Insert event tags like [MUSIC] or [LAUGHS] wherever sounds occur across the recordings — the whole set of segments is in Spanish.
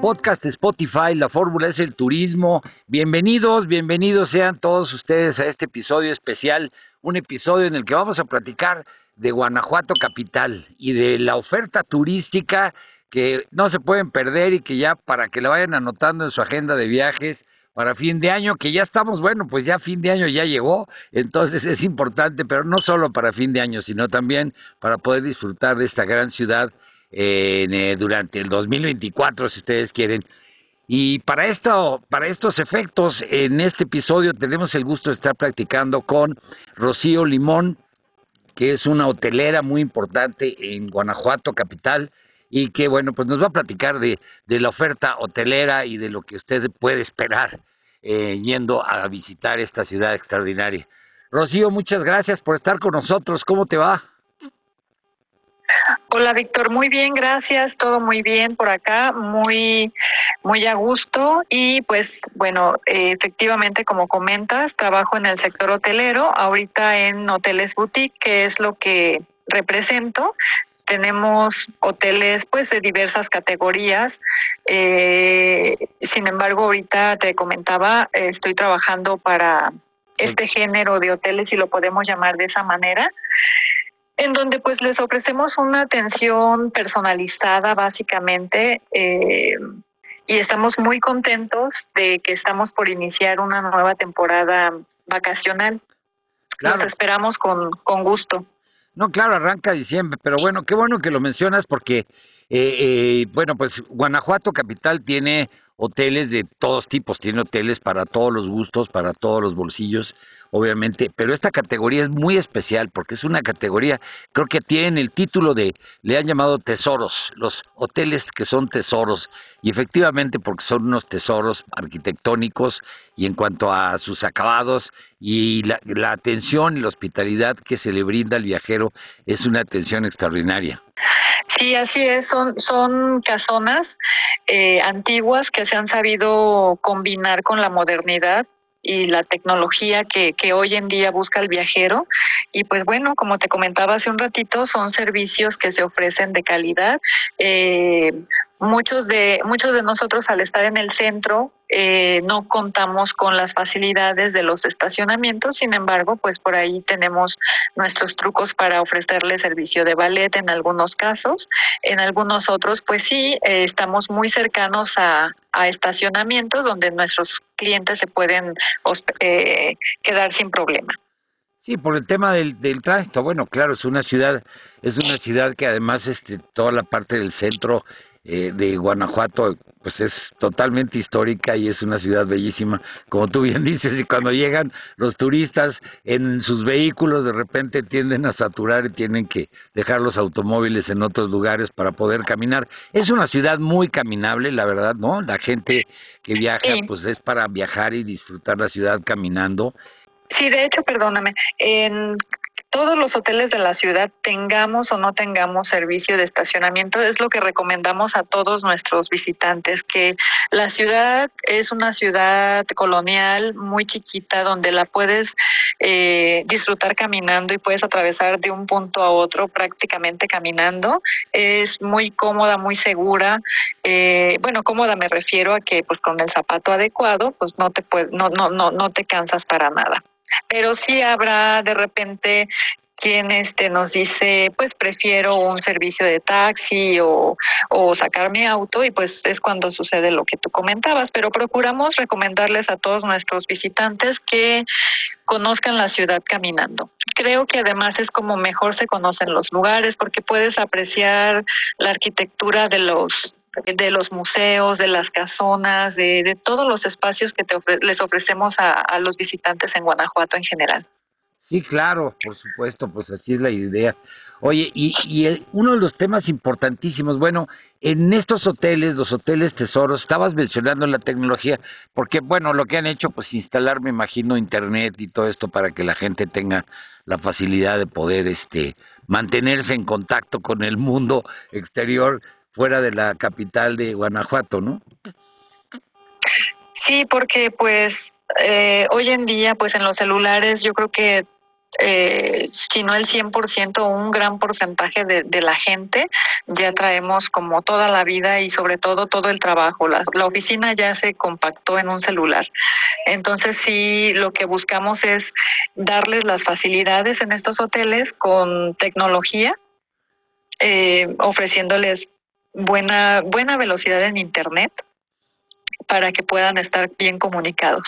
Podcast Spotify, la fórmula es el turismo. Bienvenidos, bienvenidos sean todos ustedes a este episodio especial, un episodio en el que vamos a platicar de Guanajuato capital y de la oferta turística que no se pueden perder y que ya para que la vayan anotando en su agenda de viajes para fin de año, que ya estamos, bueno, pues ya fin de año ya llegó, entonces es importante, pero no solo para fin de año, sino también para poder disfrutar de esta gran ciudad eh, durante el 2024, si ustedes quieren. Y para esto, para estos efectos, en este episodio tenemos el gusto de estar practicando con Rocío Limón, que es una hotelera muy importante en Guanajuato capital y que bueno, pues nos va a platicar de, de la oferta hotelera y de lo que usted puede esperar eh, yendo a visitar esta ciudad extraordinaria. Rocío, muchas gracias por estar con nosotros. ¿Cómo te va? Hola Víctor, muy bien, gracias, todo muy bien por acá, muy muy a gusto y pues bueno, eh, efectivamente como comentas, trabajo en el sector hotelero, ahorita en Hoteles Boutique, que es lo que represento. Tenemos hoteles pues de diversas categorías. Eh, sin embargo, ahorita te comentaba, estoy trabajando para este género de hoteles, si lo podemos llamar de esa manera en donde pues les ofrecemos una atención personalizada básicamente eh, y estamos muy contentos de que estamos por iniciar una nueva temporada vacacional. Los esperamos con, con gusto. No, claro, arranca diciembre, pero bueno, qué bueno que lo mencionas porque, eh, eh, bueno, pues Guanajuato Capital tiene hoteles de todos tipos, tiene hoteles para todos los gustos, para todos los bolsillos obviamente, pero esta categoría es muy especial porque es una categoría, creo que tiene el título de, le han llamado tesoros, los hoteles que son tesoros, y efectivamente porque son unos tesoros arquitectónicos y en cuanto a sus acabados y la, atención y la hospitalidad que se le brinda al viajero es una atención extraordinaria. Sí, así es, son, son casonas eh, antiguas que se han sabido combinar con la modernidad y la tecnología que, que hoy en día busca el viajero. Y pues bueno, como te comentaba hace un ratito, son servicios que se ofrecen de calidad. Eh, muchos de muchos de nosotros al estar en el centro eh, no contamos con las facilidades de los estacionamientos sin embargo pues por ahí tenemos nuestros trucos para ofrecerle servicio de ballet en algunos casos en algunos otros pues sí eh, estamos muy cercanos a, a estacionamientos donde nuestros clientes se pueden eh, quedar sin problema Sí, por el tema del, del tránsito. Bueno, claro, es una ciudad, es una ciudad que además, este, toda la parte del centro eh, de Guanajuato pues es totalmente histórica y es una ciudad bellísima, como tú bien [LAUGHS] dices, y cuando llegan los turistas en sus vehículos de repente tienden a saturar y tienen que dejar los automóviles en otros lugares para poder caminar. Es una ciudad muy caminable, la verdad, ¿no? La gente que viaja pues es para viajar y disfrutar la ciudad caminando. Sí, de hecho, perdóname, en todos los hoteles de la ciudad tengamos o no tengamos servicio de estacionamiento, es lo que recomendamos a todos nuestros visitantes, que la ciudad es una ciudad colonial muy chiquita donde la puedes eh, disfrutar caminando y puedes atravesar de un punto a otro prácticamente caminando. Es muy cómoda, muy segura. Eh, bueno, cómoda me refiero a que pues con el zapato adecuado pues no te puede, no, no, no, no te cansas para nada pero sí habrá de repente quien este nos dice pues prefiero un servicio de taxi o, o sacar mi auto y pues es cuando sucede lo que tú comentabas. Pero procuramos recomendarles a todos nuestros visitantes que conozcan la ciudad caminando. Creo que además es como mejor se conocen los lugares porque puedes apreciar la arquitectura de los de los museos, de las casonas, de, de todos los espacios que te les ofrecemos a, a, los visitantes en Guanajuato en general. Sí, claro, por supuesto, pues así es la idea. Oye, y, y uno de los temas importantísimos, bueno, en estos hoteles, los hoteles tesoros, estabas mencionando la tecnología, porque bueno, lo que han hecho, pues instalar, me imagino, internet y todo esto para que la gente tenga la facilidad de poder, este, mantenerse en contacto con el mundo exterior fuera de la capital de Guanajuato, ¿no? Sí, porque pues eh, hoy en día, pues en los celulares yo creo que eh, si no el 100%, un gran porcentaje de, la gente ya traemos como toda la vida y sobre todo todo el trabajo. La, la oficina ya se compactó en un celular. Entonces sí, lo que buscamos es darles las facilidades en estos hoteles con tecnología, eh, ofreciéndoles buena, buena velocidad en Internet para que puedan estar bien comunicados.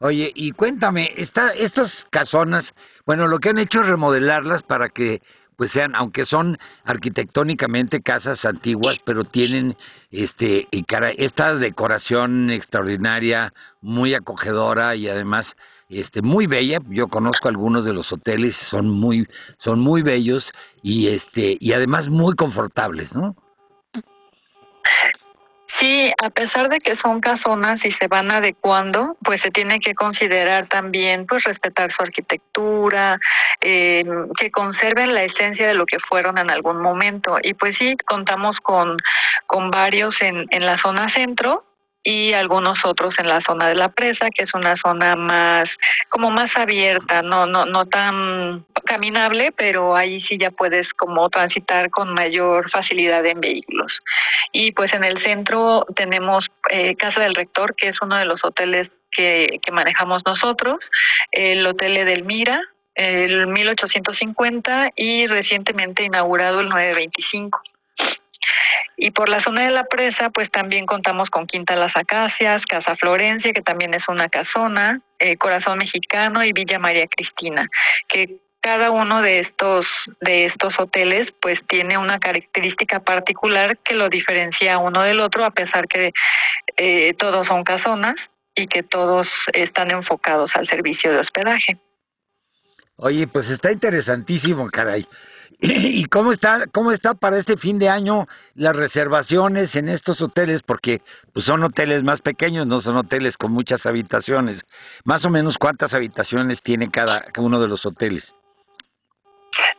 Oye, y cuéntame, esta, estas casonas, bueno, lo que han hecho es remodelarlas para que pues sean, aunque son arquitectónicamente casas antiguas, pero tienen este y cara, esta decoración extraordinaria, muy acogedora y además este muy bella. Yo conozco algunos de los hoteles, son muy son muy bellos y este y además muy confortables, ¿no? Sí, a pesar de que son casonas y se van adecuando, pues se tiene que considerar también, pues respetar su arquitectura, eh, que conserven la esencia de lo que fueron en algún momento. Y pues sí, contamos con, con varios en, en la zona centro, y algunos otros en la zona de la presa, que es una zona más, como más abierta, no, no, no tan caminable, pero ahí sí ya puedes como transitar con mayor facilidad en vehículos. Y pues en el centro tenemos eh, Casa del Rector, que es uno de los hoteles que, que manejamos nosotros, el Hotel Edelmira, el 1850 y recientemente inaugurado el 925. Y por la zona de la presa, pues también contamos con Quinta Las Acacias, Casa Florencia, que también es una casona, eh, Corazón Mexicano y Villa María Cristina, que cada uno de estos de estos hoteles pues tiene una característica particular que lo diferencia uno del otro a pesar que eh, todos son casonas y que todos están enfocados al servicio de hospedaje. Oye, pues está interesantísimo, caray. [CLEARS THROAT] ¿Y cómo está, cómo está para este fin de año las reservaciones en estos hoteles? Porque pues son hoteles más pequeños, no son hoteles con muchas habitaciones. Más o menos cuántas habitaciones tiene cada uno de los hoteles.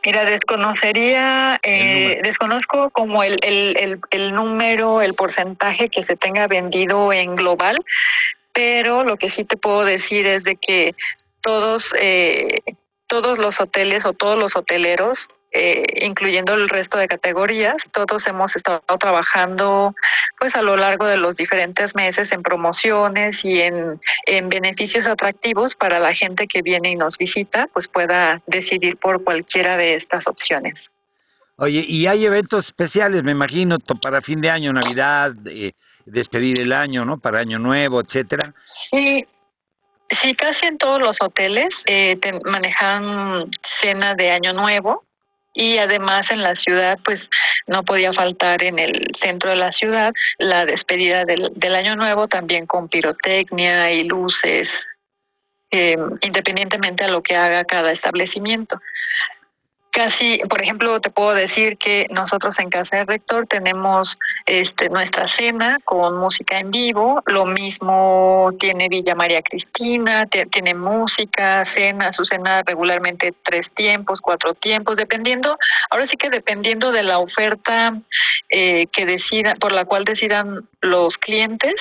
Mira, desconocería, eh, desconozco como el, el, el, el número, el porcentaje que se tenga vendido en global, pero lo que sí te puedo decir es de que todos eh, todos los hoteles o todos los hoteleros eh, incluyendo el resto de categorías. Todos hemos estado trabajando pues a lo largo de los diferentes meses en promociones y en, en beneficios atractivos para la gente que viene y nos visita, pues pueda decidir por cualquiera de estas opciones. Oye, y hay eventos especiales, me imagino, para fin de año, Navidad, eh, despedir el año, ¿no? Para Año Nuevo, etcétera. Sí, sí, casi en todos los hoteles eh, te manejan cena de Año Nuevo y además en la ciudad pues no podía faltar en el centro de la ciudad la despedida del, del año nuevo también con pirotecnia y luces eh, independientemente a lo que haga cada establecimiento casi, por ejemplo, te puedo decir que nosotros en Casa del Rector tenemos este, nuestra cena con música en vivo, lo mismo tiene Villa María Cristina, tiene música, cena, su cena regularmente tres tiempos, cuatro tiempos, dependiendo, ahora sí que dependiendo de la oferta eh, que decidan, por la cual decidan los clientes,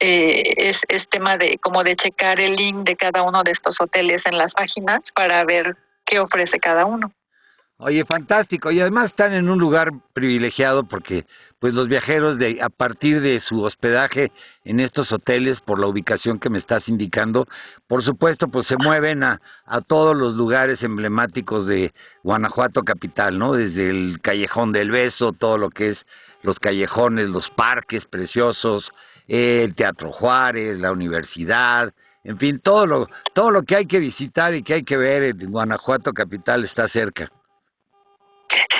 eh, es, es tema de como de checar el link de cada uno de estos hoteles en las páginas para ver qué ofrece cada uno. Oye, fantástico. Y además están en un lugar privilegiado porque pues los viajeros de a partir de su hospedaje en estos hoteles por la ubicación que me estás indicando, por supuesto, pues se mueven a, a todos los lugares emblemáticos de Guanajuato capital, ¿no? Desde el Callejón del Beso, todo lo que es los callejones, los parques preciosos, el Teatro Juárez, la universidad, en fin, todo lo todo lo que hay que visitar y que hay que ver en Guanajuato capital está cerca.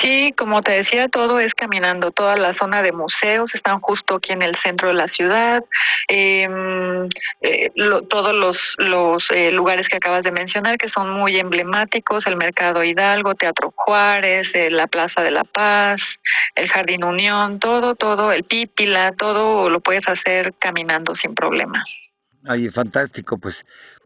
Sí, como te decía, todo es caminando. Toda la zona de museos están justo aquí en el centro de la ciudad. Em, eh, todos los, los eh, lugares que acabas de mencionar, que son muy emblemáticos, el Mercado Hidalgo, Teatro Juárez, eh, la Plaza de la Paz, el Jardín Unión, todo, todo, el Pípila, todo lo puedes hacer caminando sin problema. Ay, fantástico, pues,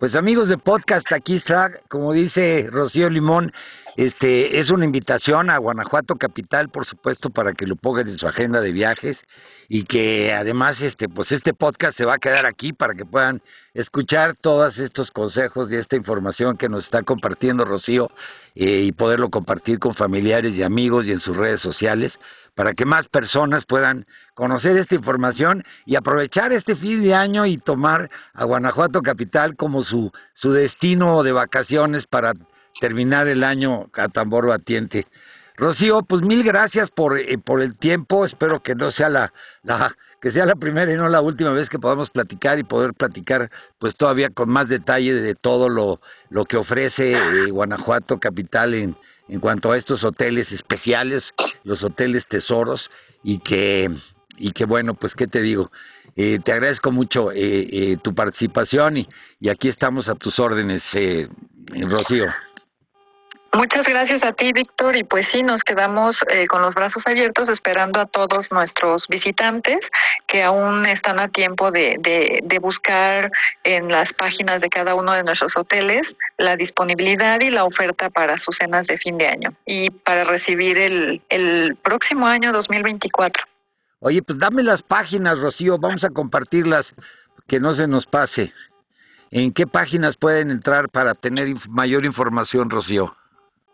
pues amigos de podcast, aquí está, como dice Rocío Limón, este es una invitación a Guanajuato capital, por supuesto, para que lo pongan en su agenda de viajes y que además este pues este podcast se va a quedar aquí para que puedan escuchar todos estos consejos y esta información que nos está compartiendo Rocío eh, y poderlo compartir con familiares y amigos y en sus redes sociales para que más personas puedan conocer esta información y aprovechar este fin de año y tomar a Guanajuato capital como su su destino de vacaciones para terminar el año a tambor batiente. Rocío, pues mil gracias por, eh, por el tiempo. Espero que no sea la, la que sea la primera y no la última vez que podamos platicar y poder platicar pues todavía con más detalle de todo lo, lo que ofrece eh, Guanajuato capital en, en cuanto a estos hoteles especiales, los hoteles tesoros y que y que bueno, pues qué te digo, eh, te agradezco mucho eh, tu participación y, y aquí estamos a tus órdenes, Rocío. Muchas gracias a ti, Víctor. Y pues sí, nos quedamos eh, con los brazos abiertos esperando a todos nuestros visitantes que aún están a tiempo de, de, buscar en las páginas de cada uno de nuestros hoteles la disponibilidad y la oferta para sus cenas de fin de año y para recibir el, el próximo año 2024. Oye, pues dame las páginas, Rocío. Vamos a compartirlas, que no se nos pase. ¿En qué páginas pueden entrar para tener mayor información, Rocío?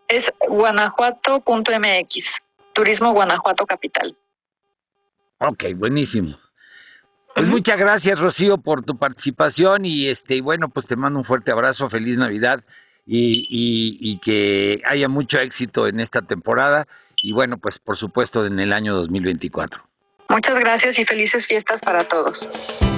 Es guanajuato.mx, Turismo Guanajuato Capital. Ok, buenísimo. Pues muchas gracias, Rocío, por tu participación y este bueno, pues te mando un fuerte abrazo, feliz Navidad y, y, y que haya mucho éxito en esta temporada y bueno, pues por supuesto en el año 2024. Muchas gracias y felices fiestas para todos.